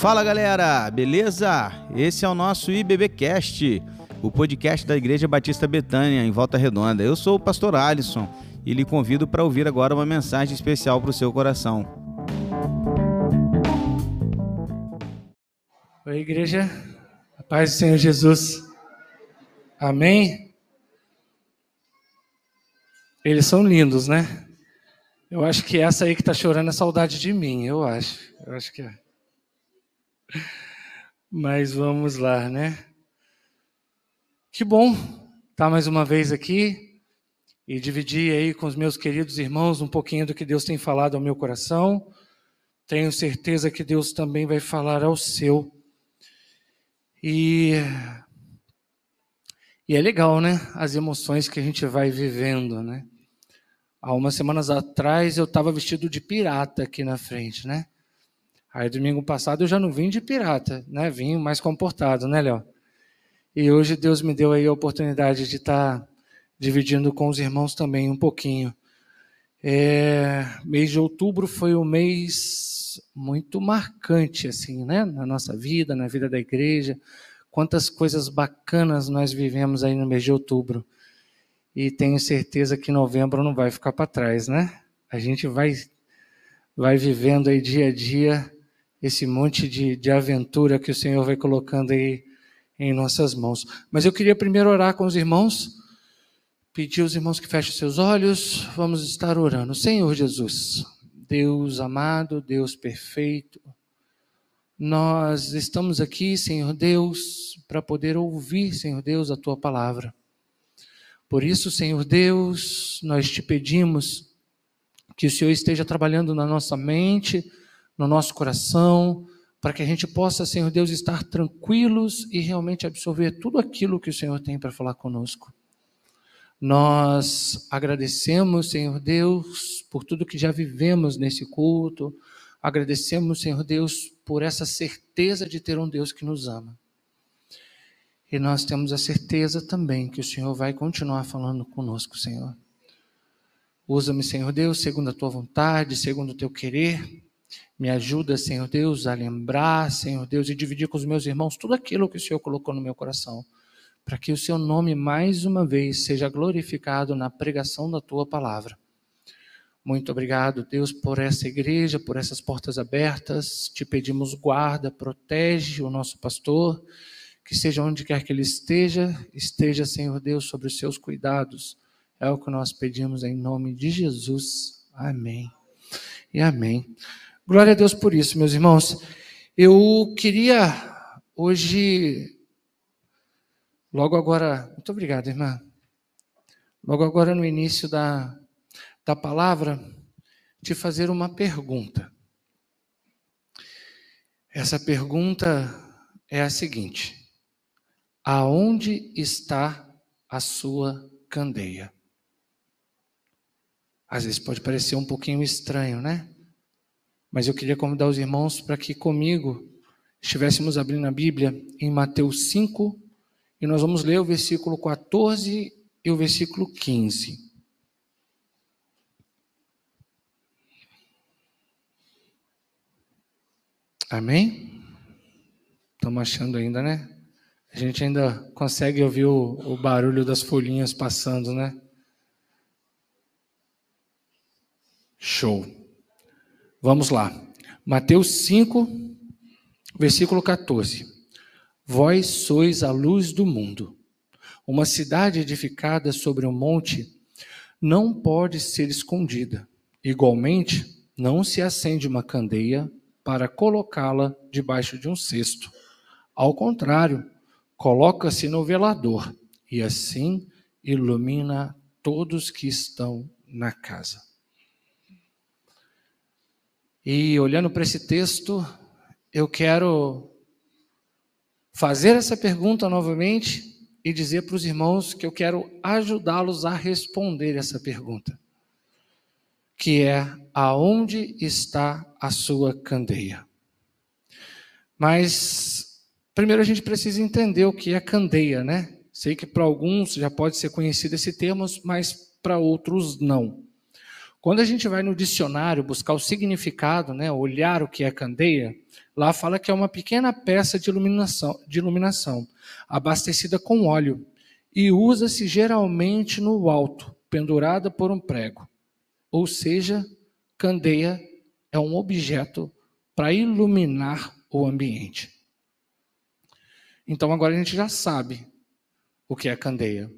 Fala galera, beleza? Esse é o nosso IBBcast, o podcast da Igreja Batista Betânia, em Volta Redonda. Eu sou o pastor Alisson e lhe convido para ouvir agora uma mensagem especial para o seu coração. Oi, igreja, a paz do Senhor Jesus. Amém? Eles são lindos, né? Eu acho que essa aí que está chorando é saudade de mim, eu acho. Eu acho que é. Mas vamos lá, né? Que bom estar mais uma vez aqui e dividir aí com os meus queridos irmãos um pouquinho do que Deus tem falado ao meu coração. Tenho certeza que Deus também vai falar ao seu. E, e é legal, né? As emoções que a gente vai vivendo, né? Há umas semanas atrás eu estava vestido de pirata aqui na frente, né? Aí domingo passado eu já não vim de pirata, né? Vim mais comportado, né, Léo? E hoje Deus me deu aí a oportunidade de estar tá dividindo com os irmãos também um pouquinho. É, mês de outubro foi um mês muito marcante, assim, né? Na nossa vida, na vida da igreja. Quantas coisas bacanas nós vivemos aí no mês de outubro e tenho certeza que novembro não vai ficar para trás, né? A gente vai, vai vivendo aí dia a dia esse monte de, de aventura que o Senhor vai colocando aí em nossas mãos. Mas eu queria primeiro orar com os irmãos, pedir aos irmãos que fechem seus olhos, vamos estar orando. Senhor Jesus, Deus amado, Deus perfeito, nós estamos aqui, Senhor Deus, para poder ouvir, Senhor Deus, a tua palavra. Por isso, Senhor Deus, nós te pedimos que o Senhor esteja trabalhando na nossa mente, no nosso coração, para que a gente possa, Senhor Deus, estar tranquilos e realmente absorver tudo aquilo que o Senhor tem para falar conosco. Nós agradecemos, Senhor Deus, por tudo que já vivemos nesse culto. Agradecemos, Senhor Deus, por essa certeza de ter um Deus que nos ama. E nós temos a certeza também que o Senhor vai continuar falando conosco, Senhor. Usa-me, Senhor Deus, segundo a tua vontade, segundo o teu querer. Me ajuda, Senhor Deus, a lembrar, Senhor Deus, e dividir com os meus irmãos tudo aquilo que o Senhor colocou no meu coração, para que o seu nome mais uma vez seja glorificado na pregação da tua palavra. Muito obrigado, Deus, por essa igreja, por essas portas abertas. Te pedimos guarda, protege o nosso pastor que seja onde quer que ele esteja, esteja, Senhor Deus, sobre os seus cuidados. É o que nós pedimos em nome de Jesus. Amém. E amém. Glória a Deus por isso, meus irmãos. Eu queria hoje, logo agora, muito obrigado, irmã. Logo agora no início da, da palavra, te fazer uma pergunta. Essa pergunta é a seguinte: Aonde está a sua candeia? Às vezes pode parecer um pouquinho estranho, né? Mas eu queria convidar os irmãos para que comigo estivéssemos abrindo a Bíblia em Mateus 5 e nós vamos ler o versículo 14 e o versículo 15. Amém? Estamos achando ainda, né? A gente ainda consegue ouvir o, o barulho das folhinhas passando, né? Show. Vamos lá. Mateus 5, versículo 14. Vós sois a luz do mundo. Uma cidade edificada sobre um monte não pode ser escondida. Igualmente, não se acende uma candeia para colocá-la debaixo de um cesto. Ao contrário, coloca-se no velador e assim ilumina todos que estão na casa. E olhando para esse texto, eu quero fazer essa pergunta novamente e dizer para os irmãos que eu quero ajudá-los a responder essa pergunta, que é aonde está a sua candeia? Mas Primeiro a gente precisa entender o que é candeia, né? Sei que para alguns já pode ser conhecido esse termo, mas para outros não. Quando a gente vai no dicionário buscar o significado, né, olhar o que é candeia, lá fala que é uma pequena peça de iluminação, de iluminação abastecida com óleo e usa-se geralmente no alto, pendurada por um prego. Ou seja, candeia é um objeto para iluminar o ambiente. Então agora a gente já sabe o que é candeia.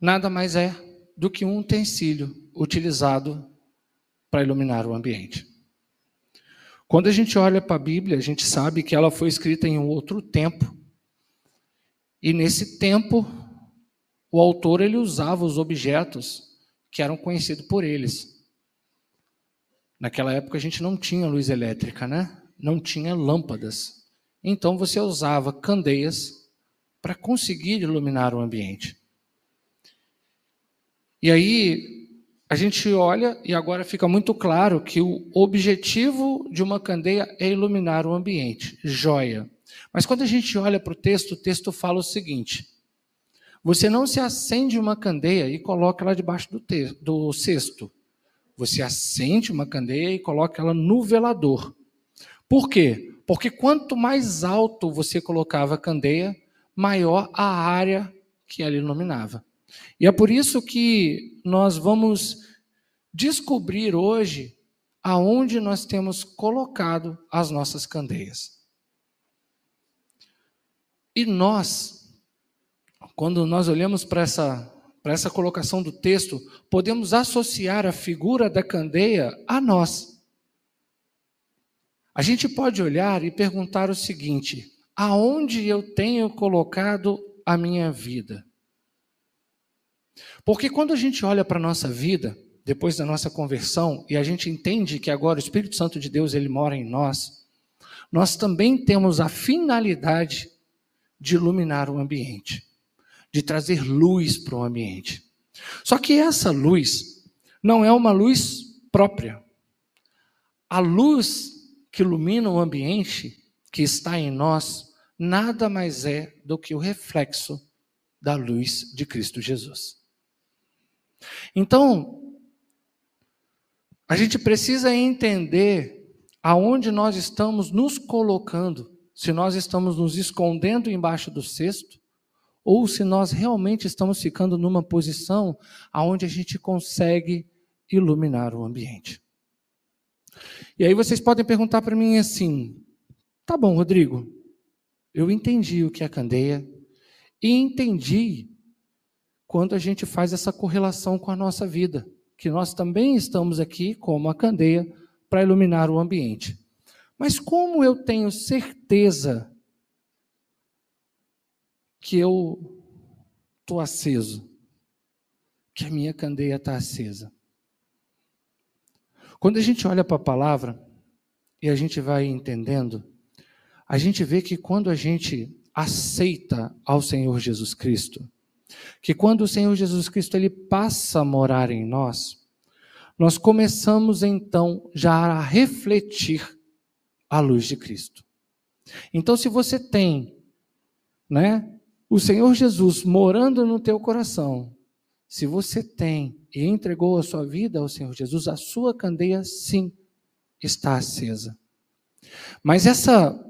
Nada mais é do que um utensílio utilizado para iluminar o ambiente. Quando a gente olha para a Bíblia, a gente sabe que ela foi escrita em um outro tempo. E nesse tempo, o autor ele usava os objetos que eram conhecidos por eles. Naquela época a gente não tinha luz elétrica, né? Não tinha lâmpadas. Então você usava candeias para conseguir iluminar o ambiente. E aí a gente olha e agora fica muito claro que o objetivo de uma candeia é iluminar o ambiente, joia. Mas quando a gente olha para o texto, o texto fala o seguinte: você não se acende uma candeia e coloca ela debaixo do, do cesto. Você acende uma candeia e coloca ela no velador. Por quê? Porque quanto mais alto você colocava a candeia, maior a área que ela iluminava. E é por isso que nós vamos descobrir hoje aonde nós temos colocado as nossas candeias. E nós, quando nós olhamos para essa, para essa colocação do texto, podemos associar a figura da candeia a nós. A gente pode olhar e perguntar o seguinte: aonde eu tenho colocado a minha vida? Porque quando a gente olha para a nossa vida, depois da nossa conversão, e a gente entende que agora o Espírito Santo de Deus ele mora em nós, nós também temos a finalidade de iluminar o ambiente, de trazer luz para o ambiente. Só que essa luz não é uma luz própria. A luz que ilumina o ambiente que está em nós nada mais é do que o reflexo da luz de Cristo Jesus. Então, a gente precisa entender aonde nós estamos nos colocando, se nós estamos nos escondendo embaixo do cesto, ou se nós realmente estamos ficando numa posição aonde a gente consegue iluminar o ambiente. E aí vocês podem perguntar para mim assim: tá bom, Rodrigo, eu entendi o que é candeia e entendi quando a gente faz essa correlação com a nossa vida, que nós também estamos aqui como a candeia para iluminar o ambiente. Mas como eu tenho certeza que eu estou aceso, que a minha candeia está acesa? Quando a gente olha para a palavra e a gente vai entendendo, a gente vê que quando a gente aceita ao Senhor Jesus Cristo, que quando o Senhor Jesus Cristo ele passa a morar em nós, nós começamos então já a refletir a luz de Cristo. Então, se você tem, né, o Senhor Jesus morando no teu coração, se você tem e entregou a sua vida ao Senhor Jesus, a sua candeia sim está acesa. Mas essa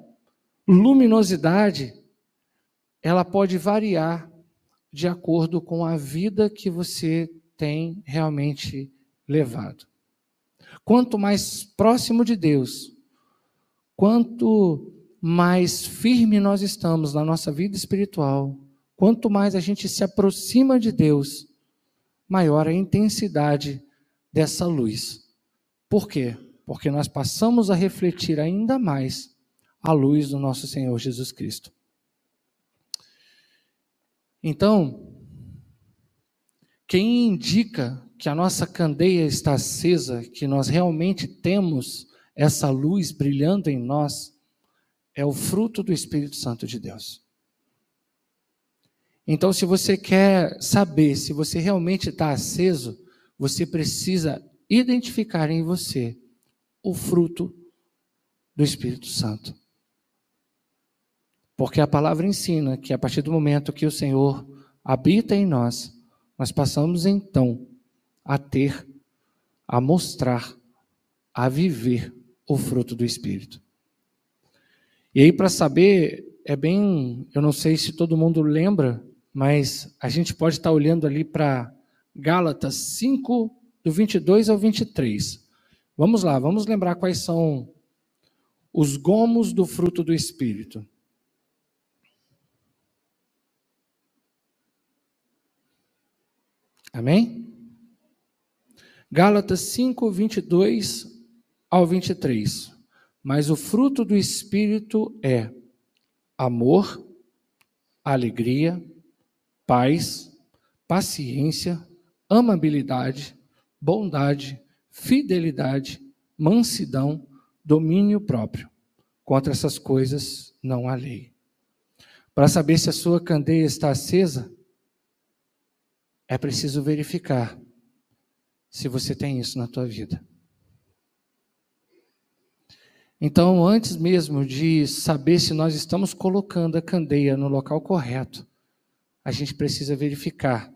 luminosidade, ela pode variar de acordo com a vida que você tem realmente levado. Quanto mais próximo de Deus, quanto mais firme nós estamos na nossa vida espiritual, quanto mais a gente se aproxima de Deus, maior a intensidade dessa luz. Por quê? Porque nós passamos a refletir ainda mais a luz do nosso Senhor Jesus Cristo. Então, quem indica que a nossa candeia está acesa, que nós realmente temos essa luz brilhando em nós, é o fruto do Espírito Santo de Deus. Então, se você quer saber se você realmente está aceso, você precisa identificar em você o fruto do Espírito Santo. Porque a palavra ensina que a partir do momento que o Senhor habita em nós, nós passamos então a ter, a mostrar, a viver o fruto do Espírito. E aí, para saber, é bem. Eu não sei se todo mundo lembra, mas a gente pode estar olhando ali para Gálatas 5, do 22 ao 23. Vamos lá, vamos lembrar quais são os gomos do fruto do Espírito. Amém? Gálatas 5, 22 ao 23. Mas o fruto do Espírito é amor, alegria, paz, paciência, amabilidade, bondade, fidelidade, mansidão, domínio próprio. Contra essas coisas não há lei. Para saber se a sua candeia está acesa, é preciso verificar se você tem isso na tua vida. Então, antes mesmo de saber se nós estamos colocando a candeia no local correto, a gente precisa verificar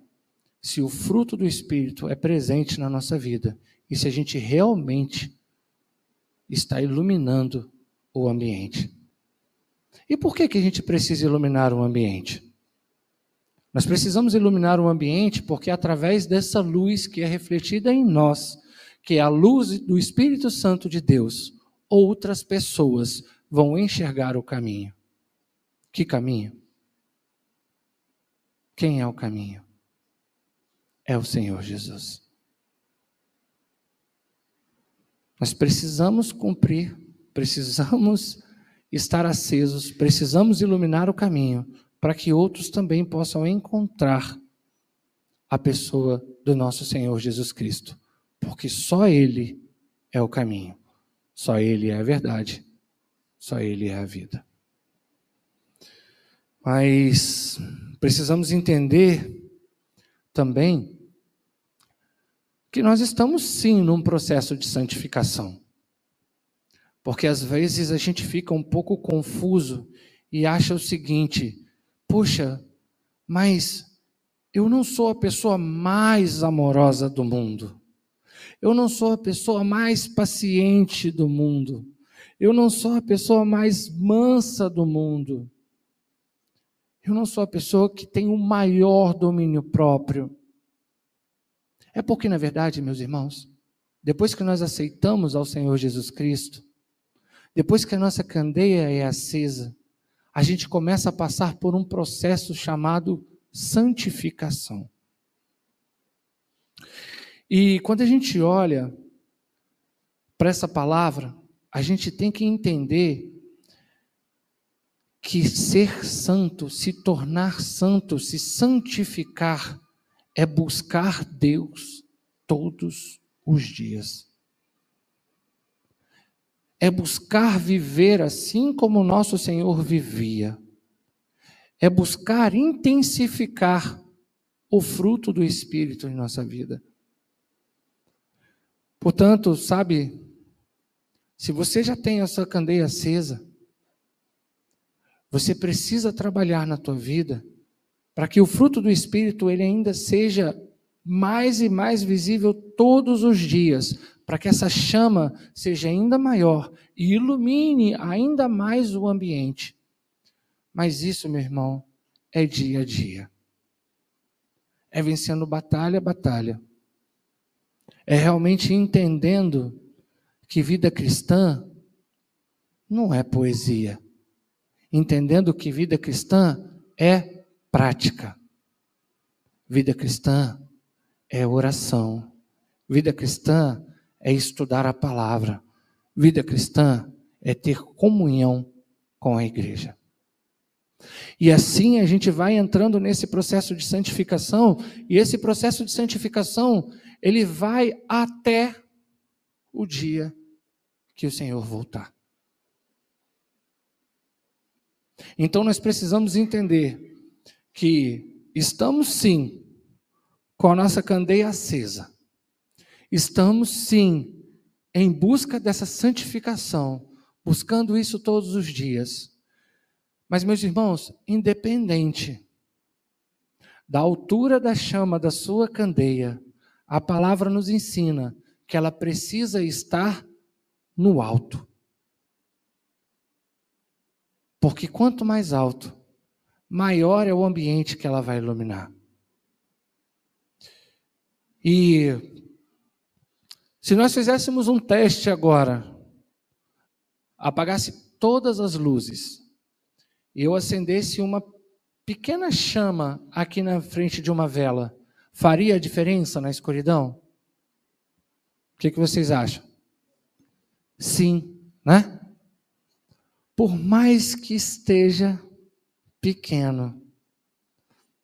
se o fruto do Espírito é presente na nossa vida e se a gente realmente está iluminando o ambiente. E por que, que a gente precisa iluminar o ambiente? Nós precisamos iluminar o ambiente porque, através dessa luz que é refletida em nós, que é a luz do Espírito Santo de Deus, outras pessoas vão enxergar o caminho. Que caminho? Quem é o caminho? É o Senhor Jesus. Nós precisamos cumprir, precisamos estar acesos, precisamos iluminar o caminho para que outros também possam encontrar a pessoa do nosso Senhor Jesus Cristo, porque só Ele é o caminho, só Ele é a verdade, só Ele é a vida. Mas precisamos entender também que nós estamos sim num processo de santificação. Porque às vezes a gente fica um pouco confuso e acha o seguinte: puxa, mas eu não sou a pessoa mais amorosa do mundo. Eu não sou a pessoa mais paciente do mundo. Eu não sou a pessoa mais mansa do mundo. Eu não sou a pessoa que tem o maior domínio próprio. É porque, na verdade, meus irmãos, depois que nós aceitamos ao Senhor Jesus Cristo, depois que a nossa candeia é acesa, a gente começa a passar por um processo chamado santificação. E quando a gente olha para essa palavra, a gente tem que entender que ser santo, se tornar santo, se santificar, é buscar Deus todos os dias. É buscar viver assim como nosso Senhor vivia. É buscar intensificar o fruto do Espírito em nossa vida. Portanto, sabe, se você já tem a sua candeia acesa, você precisa trabalhar na tua vida para que o fruto do Espírito ele ainda seja mais e mais visível todos os dias, para que essa chama seja ainda maior e ilumine ainda mais o ambiente. Mas isso, meu irmão, é dia a dia. É vencendo batalha a batalha. É realmente entendendo que vida cristã não é poesia. Entendendo que vida cristã é prática. Vida cristã é oração. Vida cristã é estudar a palavra. Vida cristã é ter comunhão com a igreja. E assim a gente vai entrando nesse processo de santificação, e esse processo de santificação, ele vai até o dia que o Senhor voltar. Então nós precisamos entender que estamos sim com a nossa candeia acesa. Estamos sim em busca dessa santificação, buscando isso todos os dias. Mas, meus irmãos, independente da altura da chama da sua candeia, a palavra nos ensina que ela precisa estar no alto. Porque quanto mais alto, maior é o ambiente que ela vai iluminar. E se nós fizéssemos um teste agora, apagasse todas as luzes, e eu acendesse uma pequena chama aqui na frente de uma vela, faria diferença na escuridão? O que, que vocês acham? Sim, né? Por mais que esteja pequeno,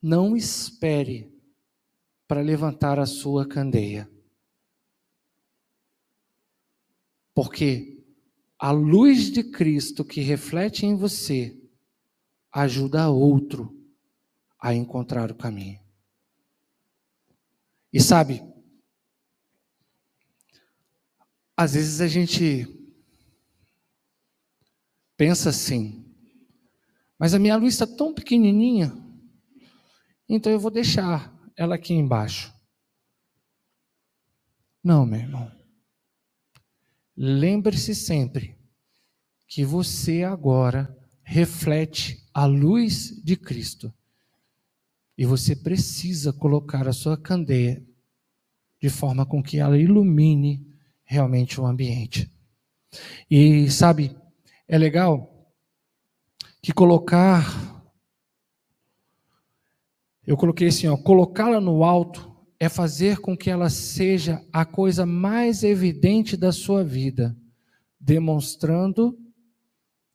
não espere para levantar a sua candeia. Porque a luz de Cristo que reflete em você ajuda outro a encontrar o caminho. E sabe, às vezes a gente pensa assim, mas a minha luz está tão pequenininha, então eu vou deixar ela aqui embaixo. Não, meu irmão. Lembre-se sempre que você agora reflete a luz de Cristo. E você precisa colocar a sua candeia de forma com que ela ilumine realmente o ambiente. E sabe, é legal que colocar eu coloquei assim, ó, colocá-la no alto é fazer com que ela seja a coisa mais evidente da sua vida, demonstrando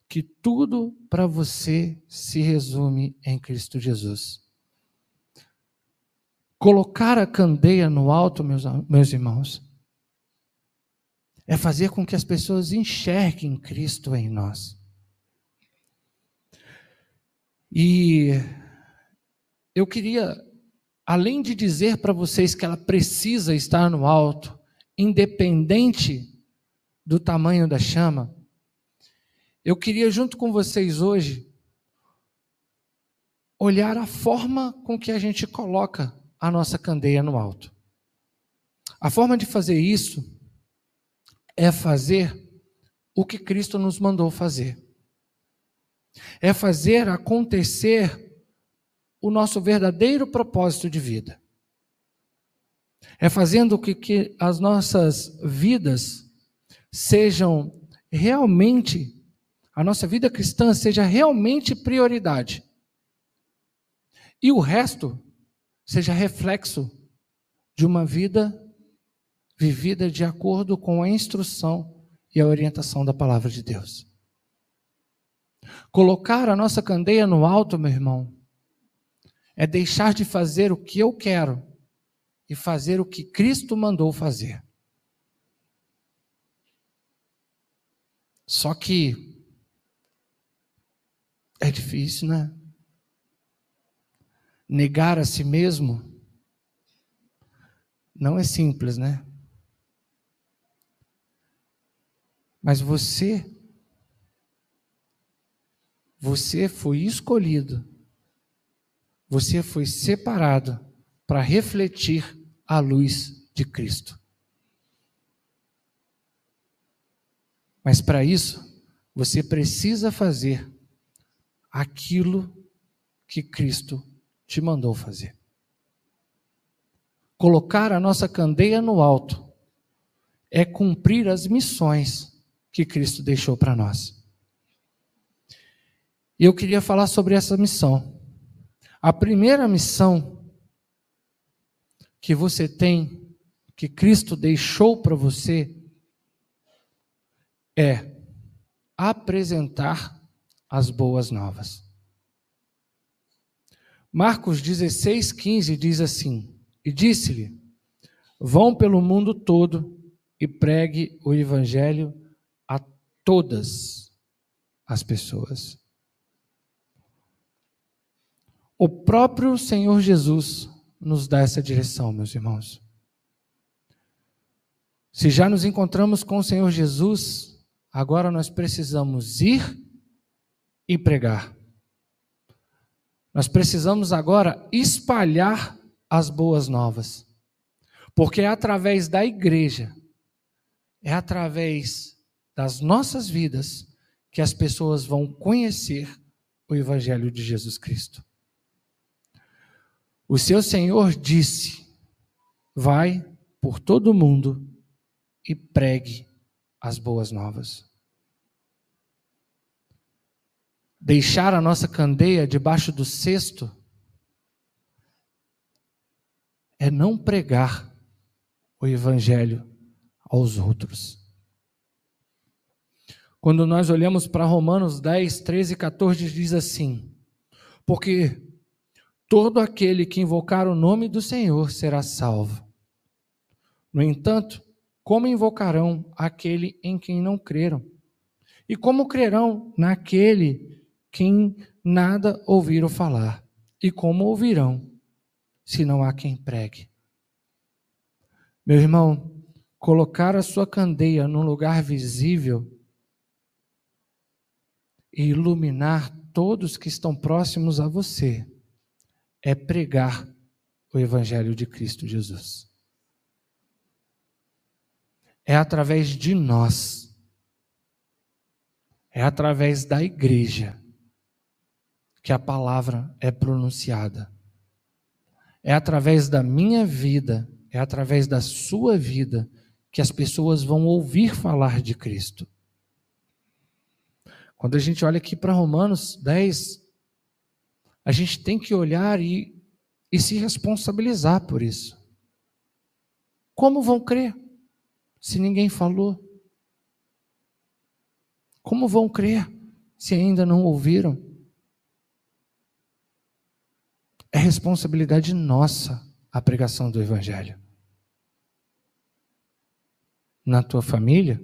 que tudo para você se resume em Cristo Jesus. Colocar a candeia no alto, meus, meus irmãos, é fazer com que as pessoas enxerguem Cristo em nós. E eu queria além de dizer para vocês que ela precisa estar no alto, independente do tamanho da chama, eu queria, junto com vocês hoje, olhar a forma com que a gente coloca a nossa candeia no alto. A forma de fazer isso é fazer o que Cristo nos mandou fazer. É fazer acontecer o nosso verdadeiro propósito de vida. É fazendo que, que as nossas vidas sejam realmente, a nossa vida cristã seja realmente prioridade. E o resto seja reflexo de uma vida vivida de acordo com a instrução e a orientação da palavra de Deus. Colocar a nossa candeia no alto, meu irmão, é deixar de fazer o que eu quero e fazer o que Cristo mandou fazer. Só que é difícil, né? Negar a si mesmo não é simples, né? Mas você, você foi escolhido você foi separado para refletir a luz de Cristo. Mas para isso, você precisa fazer aquilo que Cristo te mandou fazer. Colocar a nossa candeia no alto é cumprir as missões que Cristo deixou para nós. E eu queria falar sobre essa missão. A primeira missão que você tem, que Cristo deixou para você, é apresentar as boas novas. Marcos 16, 15 diz assim: E disse-lhe: Vão pelo mundo todo e pregue o evangelho a todas as pessoas. O próprio Senhor Jesus nos dá essa direção, meus irmãos. Se já nos encontramos com o Senhor Jesus, agora nós precisamos ir e pregar. Nós precisamos agora espalhar as boas novas. Porque é através da igreja, é através das nossas vidas que as pessoas vão conhecer o Evangelho de Jesus Cristo. O seu Senhor disse: Vai por todo o mundo e pregue as boas novas. Deixar a nossa candeia debaixo do cesto é não pregar o Evangelho aos outros. Quando nós olhamos para Romanos 10, 13 e 14, diz assim: Porque todo aquele que invocar o nome do Senhor será salvo. No entanto, como invocarão aquele em quem não creram? E como crerão naquele quem nada ouviram falar? E como ouvirão se não há quem pregue? Meu irmão, colocar a sua candeia num lugar visível e iluminar todos que estão próximos a você é pregar o Evangelho de Cristo Jesus. É através de nós, é através da igreja que a palavra é pronunciada. É através da minha vida, é através da sua vida que as pessoas vão ouvir falar de Cristo. Quando a gente olha aqui para Romanos 10, a gente tem que olhar e, e se responsabilizar por isso. Como vão crer se ninguém falou? Como vão crer se ainda não ouviram? É responsabilidade nossa a pregação do Evangelho. Na tua família,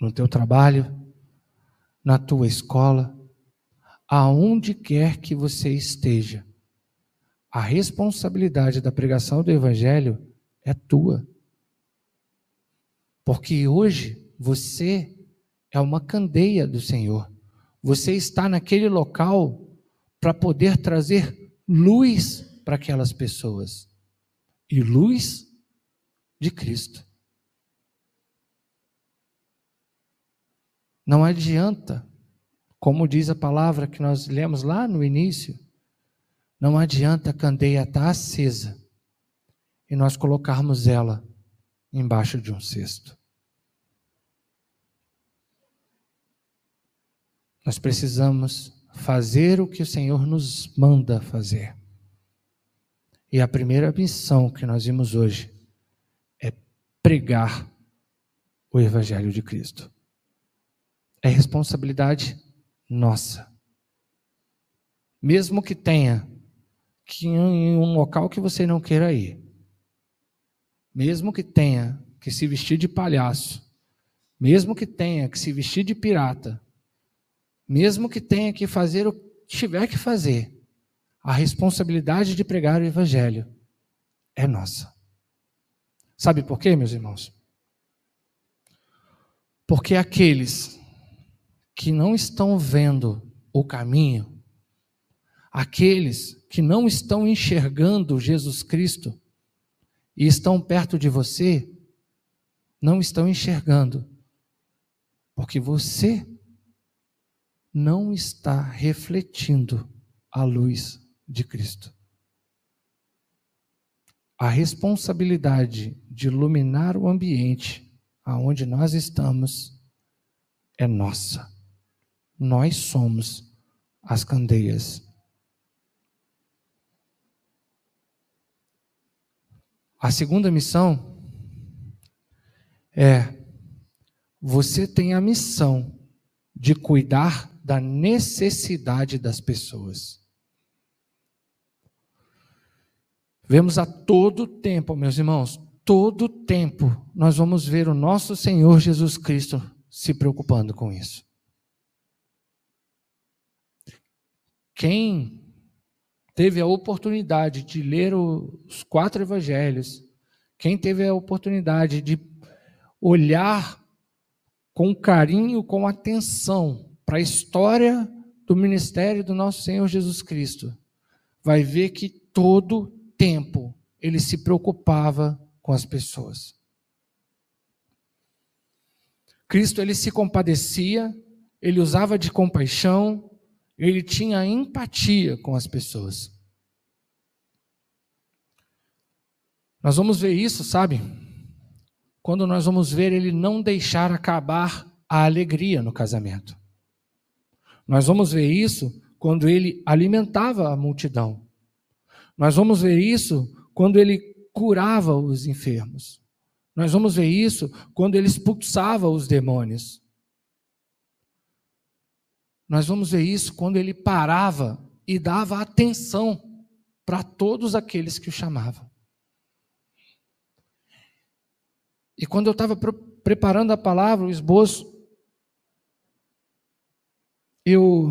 no teu trabalho, na tua escola, aonde quer que você esteja. A responsabilidade da pregação do Evangelho é tua. Porque hoje você é uma candeia do Senhor. Você está naquele local para poder trazer luz para aquelas pessoas e luz de Cristo. Não adianta, como diz a palavra que nós lemos lá no início, não adianta a candeia estar tá acesa e nós colocarmos ela embaixo de um cesto. Nós precisamos fazer o que o Senhor nos manda fazer. E a primeira missão que nós vimos hoje é pregar o Evangelho de Cristo. É responsabilidade nossa. Mesmo que tenha que ir em um local que você não queira ir, mesmo que tenha que se vestir de palhaço, mesmo que tenha que se vestir de pirata, mesmo que tenha que fazer o que tiver que fazer, a responsabilidade de pregar o Evangelho é nossa. Sabe por quê, meus irmãos? Porque aqueles que não estão vendo o caminho, aqueles que não estão enxergando Jesus Cristo e estão perto de você, não estão enxergando, porque você não está refletindo a luz de Cristo. A responsabilidade de iluminar o ambiente aonde nós estamos é nossa. Nós somos as candeias. A segunda missão é: você tem a missão de cuidar da necessidade das pessoas. Vemos a todo tempo, meus irmãos, todo tempo nós vamos ver o nosso Senhor Jesus Cristo se preocupando com isso. Quem teve a oportunidade de ler os quatro evangelhos, quem teve a oportunidade de olhar com carinho, com atenção para a história do ministério do nosso Senhor Jesus Cristo, vai ver que todo tempo ele se preocupava com as pessoas. Cristo ele se compadecia, ele usava de compaixão, ele tinha empatia com as pessoas. Nós vamos ver isso, sabe? Quando nós vamos ver ele não deixar acabar a alegria no casamento. Nós vamos ver isso quando ele alimentava a multidão. Nós vamos ver isso quando ele curava os enfermos. Nós vamos ver isso quando ele expulsava os demônios. Nós vamos ver isso quando ele parava e dava atenção para todos aqueles que o chamavam. E quando eu estava preparando a palavra, o esboço, eu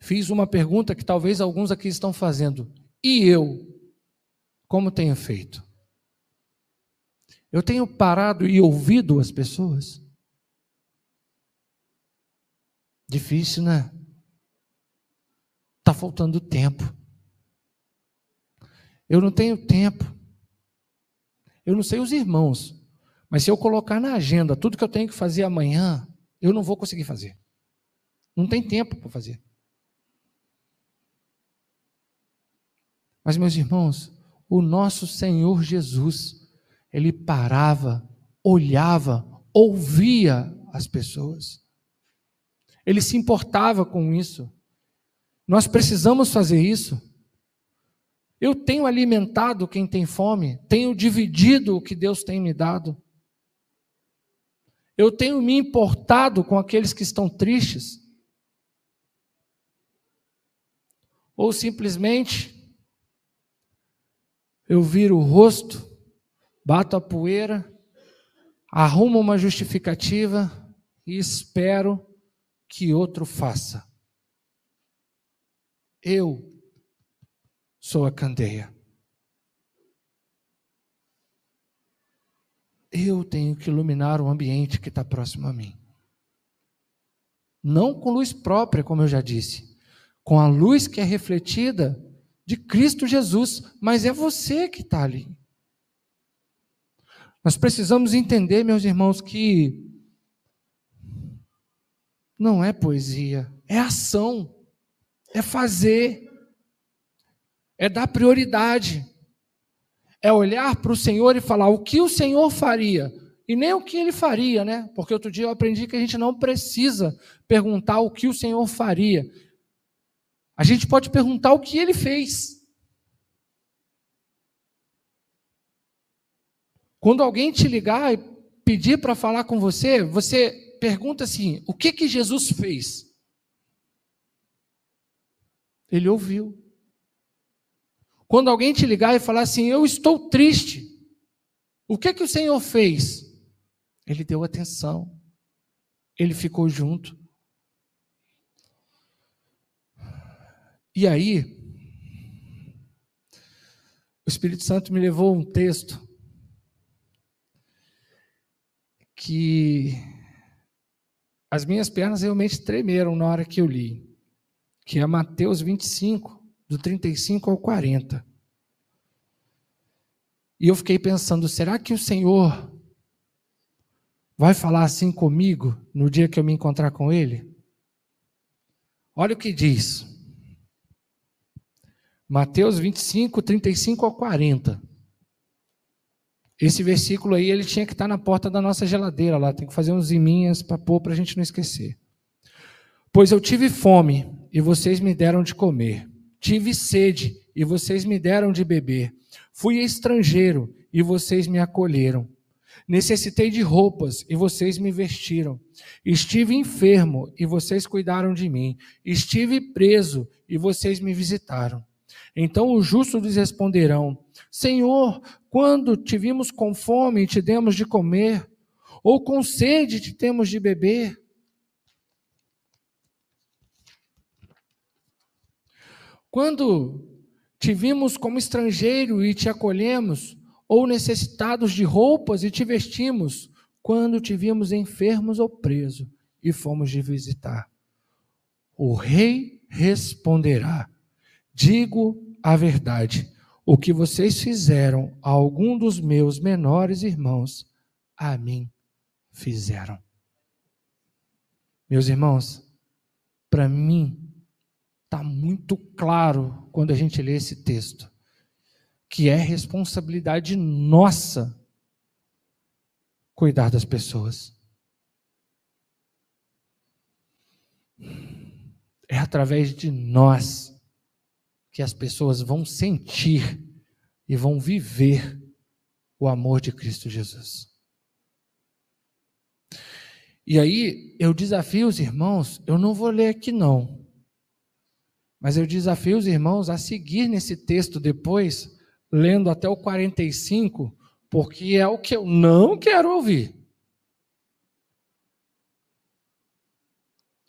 fiz uma pergunta que talvez alguns aqui estão fazendo. E eu, como tenho feito? Eu tenho parado e ouvido as pessoas? Difícil, né? Está faltando tempo. Eu não tenho tempo. Eu não sei os irmãos, mas se eu colocar na agenda tudo que eu tenho que fazer amanhã, eu não vou conseguir fazer. Não tem tempo para fazer. Mas, meus irmãos, o nosso Senhor Jesus, ele parava, olhava, ouvia as pessoas. Ele se importava com isso. Nós precisamos fazer isso. Eu tenho alimentado quem tem fome, tenho dividido o que Deus tem me dado. Eu tenho me importado com aqueles que estão tristes. Ou simplesmente eu viro o rosto, bato a poeira, arrumo uma justificativa e espero que outro faça. Eu sou a candeia. Eu tenho que iluminar o ambiente que está próximo a mim. Não com luz própria, como eu já disse, com a luz que é refletida de Cristo Jesus, mas é você que está ali. Nós precisamos entender, meus irmãos, que não é poesia, é ação, é fazer, é dar prioridade, é olhar para o Senhor e falar o que o Senhor faria, e nem o que ele faria, né? Porque outro dia eu aprendi que a gente não precisa perguntar o que o Senhor faria, a gente pode perguntar o que ele fez. Quando alguém te ligar e pedir para falar com você, você pergunta assim: o que que Jesus fez? Ele ouviu. Quando alguém te ligar e falar assim: eu estou triste, o que que o Senhor fez? Ele deu atenção, ele ficou junto. E aí, o Espírito Santo me levou um texto que as minhas pernas realmente tremeram na hora que eu li, que é Mateus 25, do 35 ao 40. E eu fiquei pensando, será que o Senhor vai falar assim comigo no dia que eu me encontrar com Ele? Olha o que diz. Mateus 25, 35 ao 40. Esse versículo aí, ele tinha que estar na porta da nossa geladeira lá, tem que fazer uns iminhas para pôr para a gente não esquecer. Pois eu tive fome e vocês me deram de comer. Tive sede e vocês me deram de beber. Fui estrangeiro e vocês me acolheram. Necessitei de roupas e vocês me vestiram. Estive enfermo e vocês cuidaram de mim. Estive preso e vocês me visitaram. Então os justos lhes responderão: Senhor, quando te vimos com fome e te demos de comer, ou com sede te temos de beber? Quando te vimos como estrangeiro e te acolhemos, ou necessitados de roupas e te vestimos, quando te vimos enfermos ou preso e fomos de visitar? O rei responderá: Digo a verdade. o que vocês fizeram a algum dos meus menores irmãos, a mim fizeram. Meus irmãos, para mim, está muito claro quando a gente lê esse texto, que é responsabilidade nossa cuidar das pessoas. É através de nós que as pessoas vão sentir e vão viver o amor de Cristo Jesus. E aí eu desafio os irmãos, eu não vou ler aqui não, mas eu desafio os irmãos a seguir nesse texto depois, lendo até o 45, porque é o que eu não quero ouvir.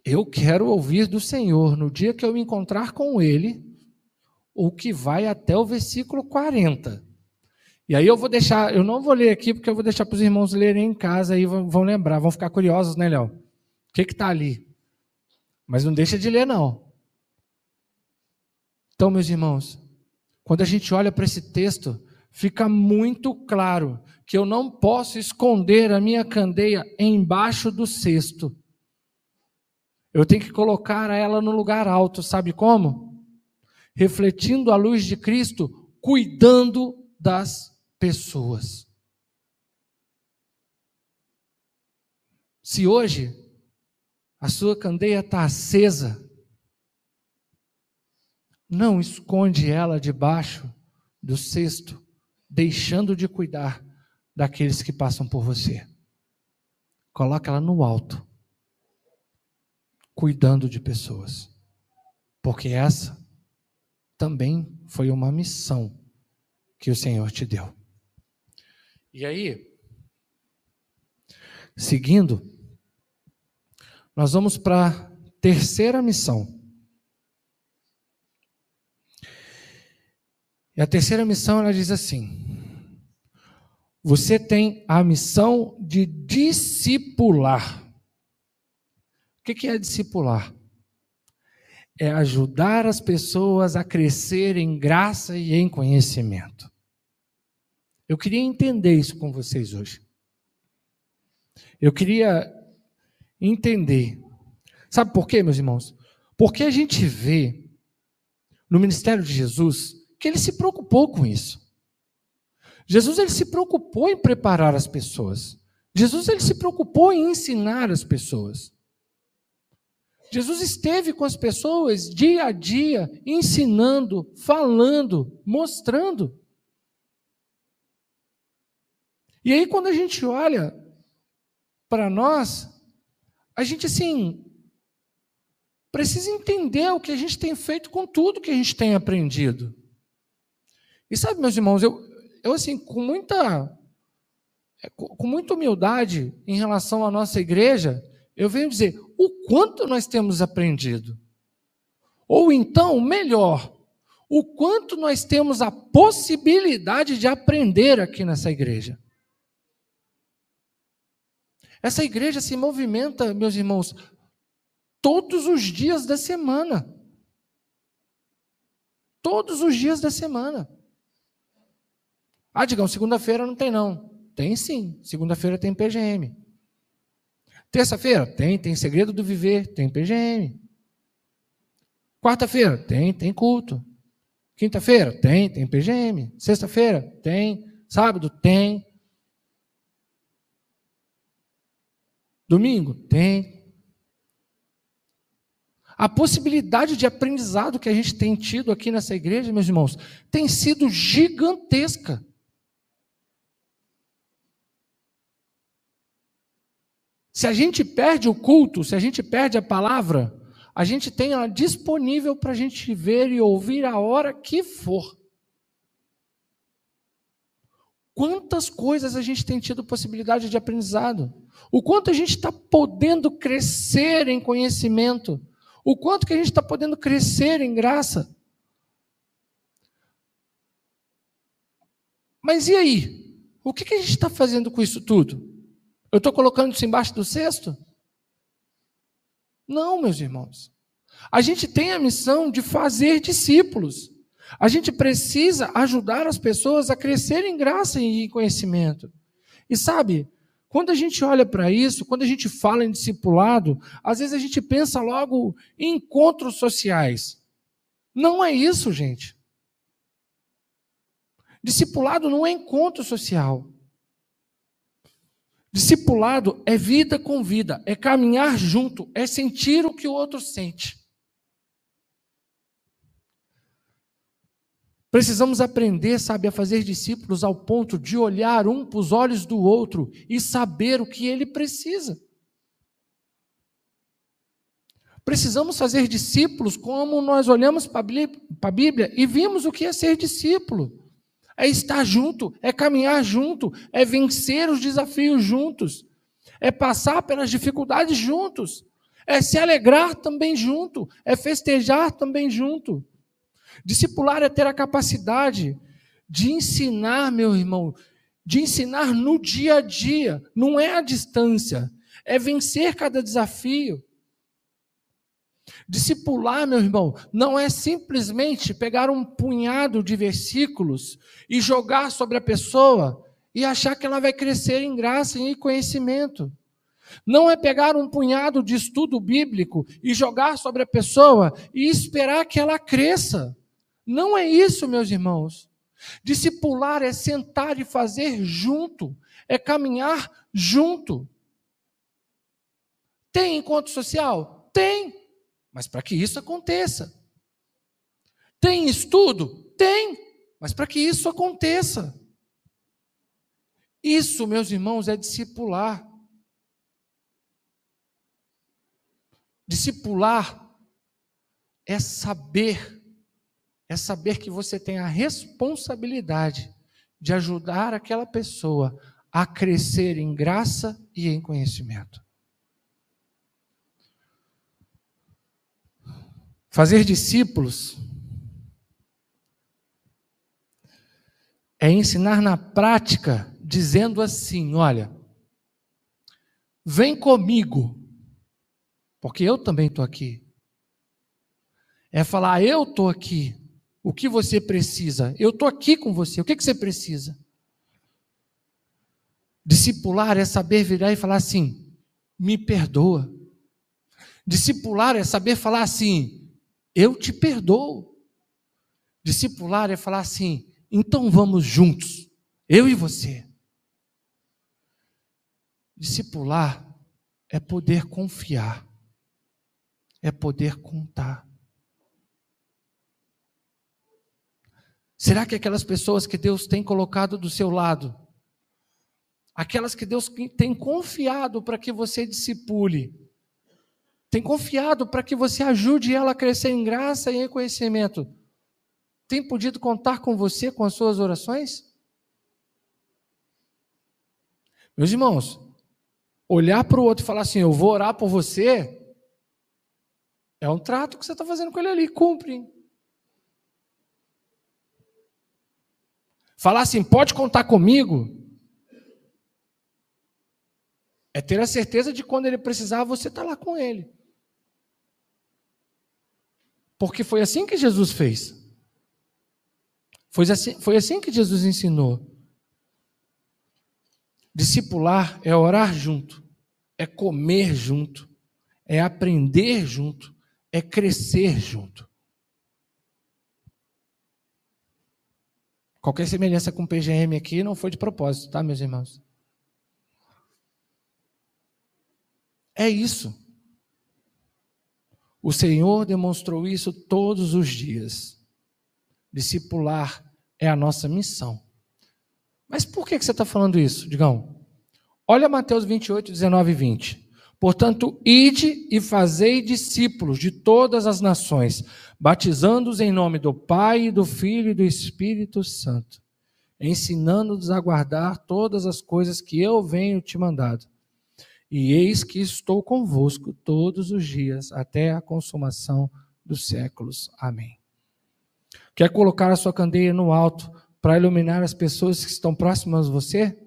Eu quero ouvir do Senhor, no dia que eu me encontrar com Ele, o que vai até o versículo 40. E aí eu vou deixar, eu não vou ler aqui, porque eu vou deixar para os irmãos lerem em casa e vão, vão lembrar, vão ficar curiosos, né, Léo? O que está ali? Mas não deixa de ler, não. Então, meus irmãos, quando a gente olha para esse texto, fica muito claro que eu não posso esconder a minha candeia embaixo do cesto. Eu tenho que colocar ela no lugar alto, sabe como? Refletindo a luz de Cristo, cuidando das pessoas. Se hoje a sua candeia está acesa, não esconde ela debaixo do cesto, deixando de cuidar daqueles que passam por você. Coloca ela no alto, cuidando de pessoas, porque essa também foi uma missão que o Senhor te deu. E aí, seguindo, nós vamos para a terceira missão. E a terceira missão ela diz assim: Você tem a missão de discipular. O que é discipular? É ajudar as pessoas a crescer em graça e em conhecimento. Eu queria entender isso com vocês hoje. Eu queria entender. Sabe por quê, meus irmãos? Porque a gente vê no ministério de Jesus que ele se preocupou com isso. Jesus ele se preocupou em preparar as pessoas. Jesus ele se preocupou em ensinar as pessoas. Jesus esteve com as pessoas dia a dia, ensinando, falando, mostrando. E aí, quando a gente olha para nós, a gente assim precisa entender o que a gente tem feito com tudo que a gente tem aprendido. E sabe, meus irmãos, eu, eu assim, com muita é, com muita humildade em relação à nossa igreja, eu venho dizer o quanto nós temos aprendido. Ou então, melhor, o quanto nós temos a possibilidade de aprender aqui nessa igreja. Essa igreja se movimenta, meus irmãos, todos os dias da semana. Todos os dias da semana. Ah, digam, segunda-feira não tem não. Tem sim, segunda-feira tem PGM. Terça-feira tem, tem Segredo do Viver, tem PGM. Quarta-feira tem, tem culto. Quinta-feira tem, tem PGM. Sexta-feira tem, sábado tem. Domingo? Tem. A possibilidade de aprendizado que a gente tem tido aqui nessa igreja, meus irmãos, tem sido gigantesca. Se a gente perde o culto, se a gente perde a palavra, a gente tem ela disponível para a gente ver e ouvir a hora que for. Quantas coisas a gente tem tido possibilidade de aprendizado? O quanto a gente está podendo crescer em conhecimento? O quanto que a gente está podendo crescer em graça? Mas e aí? O que, que a gente está fazendo com isso tudo? Eu estou colocando isso embaixo do cesto? Não, meus irmãos. A gente tem a missão de fazer discípulos. A gente precisa ajudar as pessoas a crescerem em graça e em conhecimento. E sabe, quando a gente olha para isso, quando a gente fala em discipulado, às vezes a gente pensa logo em encontros sociais. Não é isso, gente. Discipulado não é encontro social. Discipulado é vida com vida, é caminhar junto, é sentir o que o outro sente. Precisamos aprender, sabe, a fazer discípulos ao ponto de olhar um para os olhos do outro e saber o que ele precisa. Precisamos fazer discípulos como nós olhamos para a Bíblia e vimos o que é ser discípulo. É estar junto, é caminhar junto, é vencer os desafios juntos, é passar pelas dificuldades juntos, é se alegrar também junto, é festejar também junto. Discipular é ter a capacidade de ensinar, meu irmão, de ensinar no dia a dia, não é a distância, é vencer cada desafio. Discipular, meu irmão, não é simplesmente pegar um punhado de versículos e jogar sobre a pessoa e achar que ela vai crescer em graça e em conhecimento. Não é pegar um punhado de estudo bíblico e jogar sobre a pessoa e esperar que ela cresça. Não é isso, meus irmãos. Discipular é sentar e fazer junto, é caminhar junto. Tem encontro social? Tem. Mas para que isso aconteça. Tem estudo? Tem. Mas para que isso aconteça. Isso, meus irmãos, é discipular. Discipular é saber, é saber que você tem a responsabilidade de ajudar aquela pessoa a crescer em graça e em conhecimento. Fazer discípulos é ensinar na prática, dizendo assim: olha, vem comigo, porque eu também estou aqui. É falar, eu estou aqui, o que você precisa? Eu estou aqui com você, o que, que você precisa? Discipular é saber virar e falar assim: me perdoa. Discipular é saber falar assim: eu te perdoo. Discipular é falar assim, então vamos juntos, eu e você. Discipular é poder confiar, é poder contar. Será que aquelas pessoas que Deus tem colocado do seu lado, aquelas que Deus tem confiado para que você discipule, tem confiado para que você ajude ela a crescer em graça e em conhecimento. Tem podido contar com você com as suas orações? Meus irmãos, olhar para o outro e falar assim: Eu vou orar por você, é um trato que você está fazendo com ele ali, cumpre. Falar assim: Pode contar comigo, é ter a certeza de quando ele precisar, você está lá com ele. Porque foi assim que Jesus fez. Foi assim, foi assim que Jesus ensinou. Discipular é orar junto, é comer junto, é aprender junto, é crescer junto. Qualquer semelhança com o PGM aqui não foi de propósito, tá, meus irmãos? É isso. O Senhor demonstrou isso todos os dias. Discipular é a nossa missão. Mas por que você está falando isso, Digão? Olha Mateus 28, 19 e 20. Portanto, ide e fazei discípulos de todas as nações, batizando-os em nome do Pai, do Filho e do Espírito Santo, ensinando-os a guardar todas as coisas que eu venho te mandado. E eis que estou convosco todos os dias, até a consumação dos séculos. Amém. Quer colocar a sua candeia no alto para iluminar as pessoas que estão próximas a você?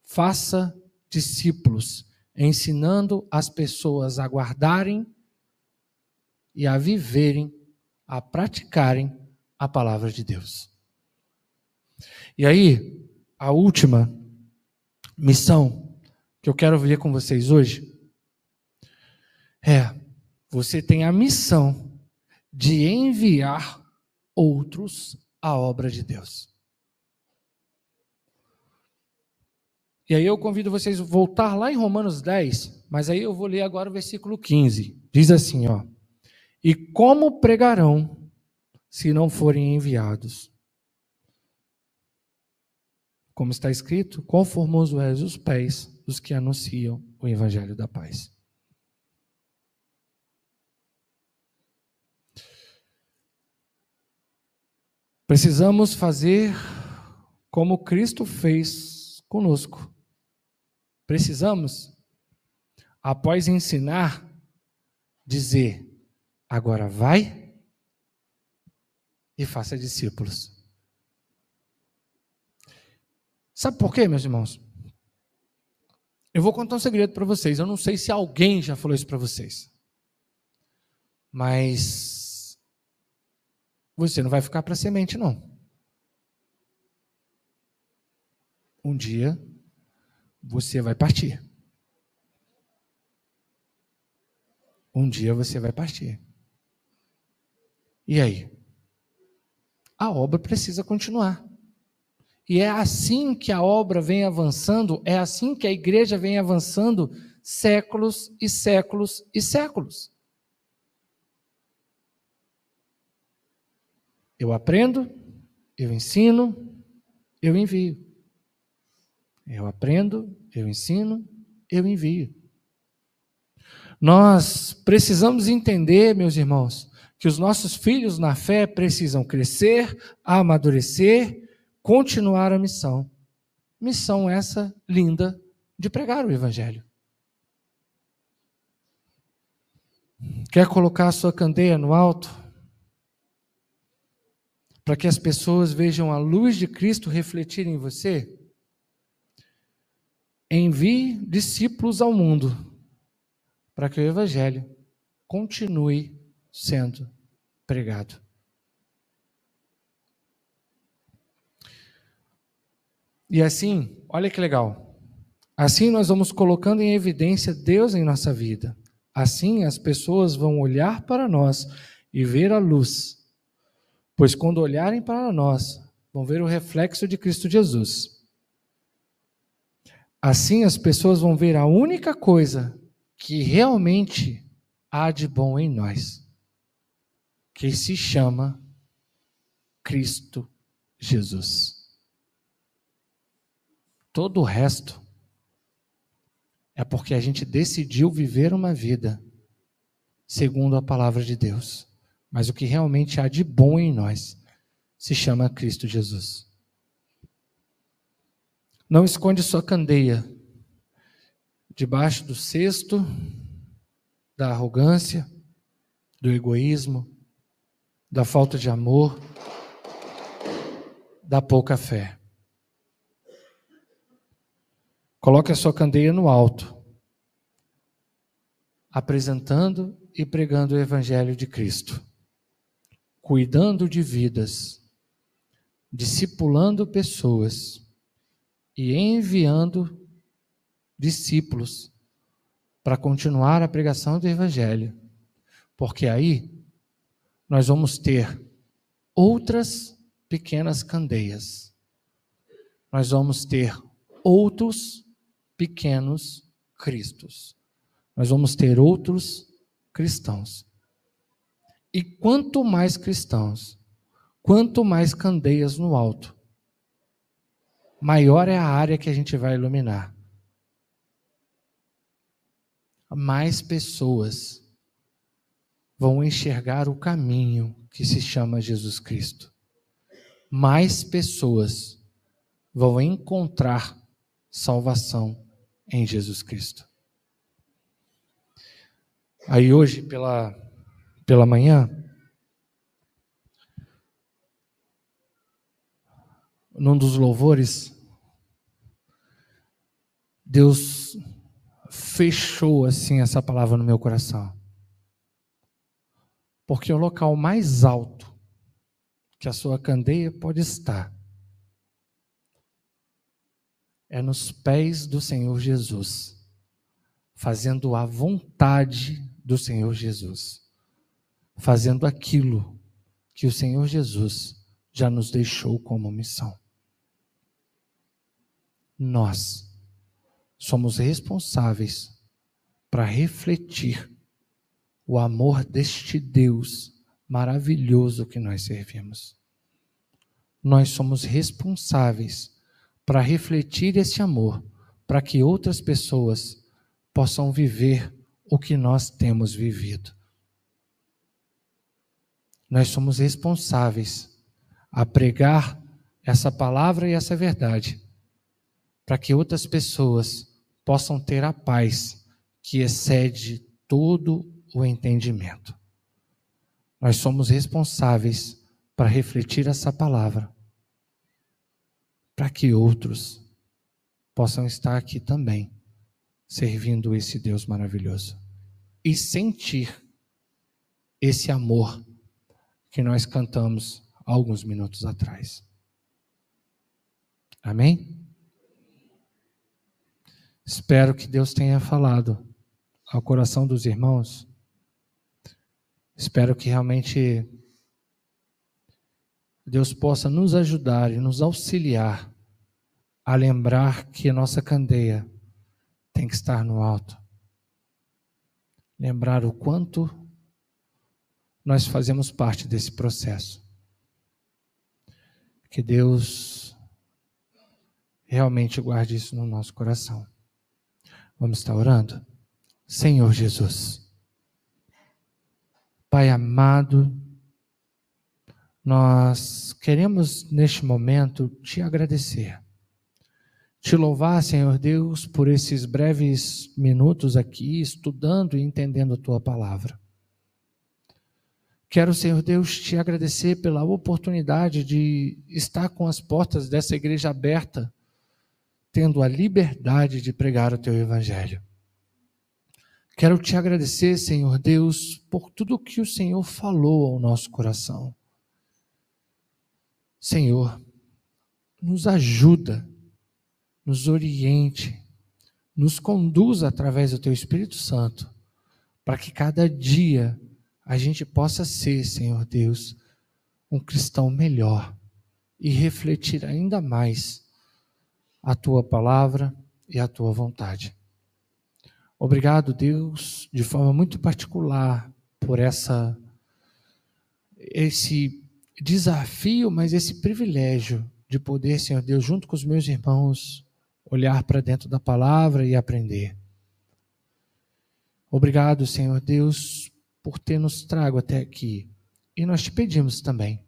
Faça discípulos, ensinando as pessoas a guardarem e a viverem, a praticarem a palavra de Deus. E aí, a última missão que eu quero ver com vocês hoje é: você tem a missão de enviar outros à obra de Deus. E aí eu convido vocês a voltar lá em Romanos 10, mas aí eu vou ler agora o versículo 15. Diz assim, ó: E como pregarão se não forem enviados? Como está escrito, quão és os pés dos que anunciam o evangelho da paz. Precisamos fazer como Cristo fez conosco. Precisamos, após ensinar, dizer: agora vai e faça discípulos. Sabe por quê, meus irmãos? Eu vou contar um segredo para vocês. Eu não sei se alguém já falou isso para vocês. Mas você não vai ficar para semente, não. Um dia você vai partir. Um dia você vai partir. E aí? A obra precisa continuar. E é assim que a obra vem avançando, é assim que a igreja vem avançando séculos e séculos e séculos. Eu aprendo, eu ensino, eu envio. Eu aprendo, eu ensino, eu envio. Nós precisamos entender, meus irmãos, que os nossos filhos na fé precisam crescer, amadurecer, continuar a missão. Missão essa linda de pregar o Evangelho. Quer colocar a sua candeia no alto? Para que as pessoas vejam a luz de Cristo refletir em você? Envie discípulos ao mundo para que o Evangelho continue sendo pregado. E assim, olha que legal. Assim nós vamos colocando em evidência Deus em nossa vida. Assim as pessoas vão olhar para nós e ver a luz. Pois quando olharem para nós, vão ver o reflexo de Cristo Jesus. Assim as pessoas vão ver a única coisa que realmente há de bom em nós, que se chama Cristo Jesus. Todo o resto é porque a gente decidiu viver uma vida segundo a palavra de Deus. Mas o que realmente há de bom em nós se chama Cristo Jesus. Não esconde sua candeia debaixo do cesto da arrogância, do egoísmo, da falta de amor, da pouca fé. Coloque a sua candeia no alto, apresentando e pregando o Evangelho de Cristo, cuidando de vidas, discipulando pessoas e enviando discípulos para continuar a pregação do Evangelho, porque aí nós vamos ter outras pequenas candeias, nós vamos ter outros pequenos cristos, nós vamos ter outros cristãos. E quanto mais cristãos, quanto mais candeias no alto, maior é a área que a gente vai iluminar. Mais pessoas vão enxergar o caminho que se chama Jesus Cristo. Mais pessoas vão encontrar salvação em Jesus Cristo. Aí hoje, pela, pela manhã, num dos louvores, Deus fechou assim essa palavra no meu coração. Porque o local mais alto que a sua candeia pode estar é nos pés do Senhor Jesus, fazendo a vontade do Senhor Jesus, fazendo aquilo que o Senhor Jesus já nos deixou como missão. Nós somos responsáveis para refletir o amor deste Deus maravilhoso que nós servimos. Nós somos responsáveis para refletir esse amor, para que outras pessoas possam viver o que nós temos vivido. Nós somos responsáveis a pregar essa palavra e essa verdade, para que outras pessoas possam ter a paz que excede todo o entendimento. Nós somos responsáveis para refletir essa palavra para que outros possam estar aqui também, servindo esse Deus maravilhoso e sentir esse amor que nós cantamos alguns minutos atrás. Amém? Espero que Deus tenha falado ao coração dos irmãos. Espero que realmente Deus possa nos ajudar e nos auxiliar a lembrar que nossa candeia tem que estar no alto. Lembrar o quanto nós fazemos parte desse processo. Que Deus realmente guarde isso no nosso coração. Vamos estar orando? Senhor Jesus, Pai amado, nós queremos neste momento te agradecer te louvar, Senhor Deus, por esses breves minutos aqui, estudando e entendendo a tua palavra. Quero, Senhor Deus, te agradecer pela oportunidade de estar com as portas dessa igreja aberta, tendo a liberdade de pregar o teu evangelho. Quero te agradecer, Senhor Deus, por tudo que o Senhor falou ao nosso coração. Senhor, nos ajuda nos oriente, nos conduza através do Teu Espírito Santo, para que cada dia a gente possa ser, Senhor Deus, um cristão melhor e refletir ainda mais a Tua palavra e a Tua vontade. Obrigado, Deus, de forma muito particular por essa esse desafio, mas esse privilégio de poder, Senhor Deus, junto com os meus irmãos, olhar para dentro da palavra e aprender. Obrigado, Senhor Deus, por ter nos trago até aqui. E nós te pedimos também,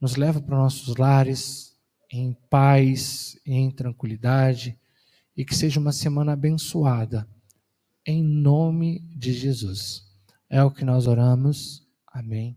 nos leva para nossos lares em paz, em tranquilidade e que seja uma semana abençoada. Em nome de Jesus. É o que nós oramos. Amém.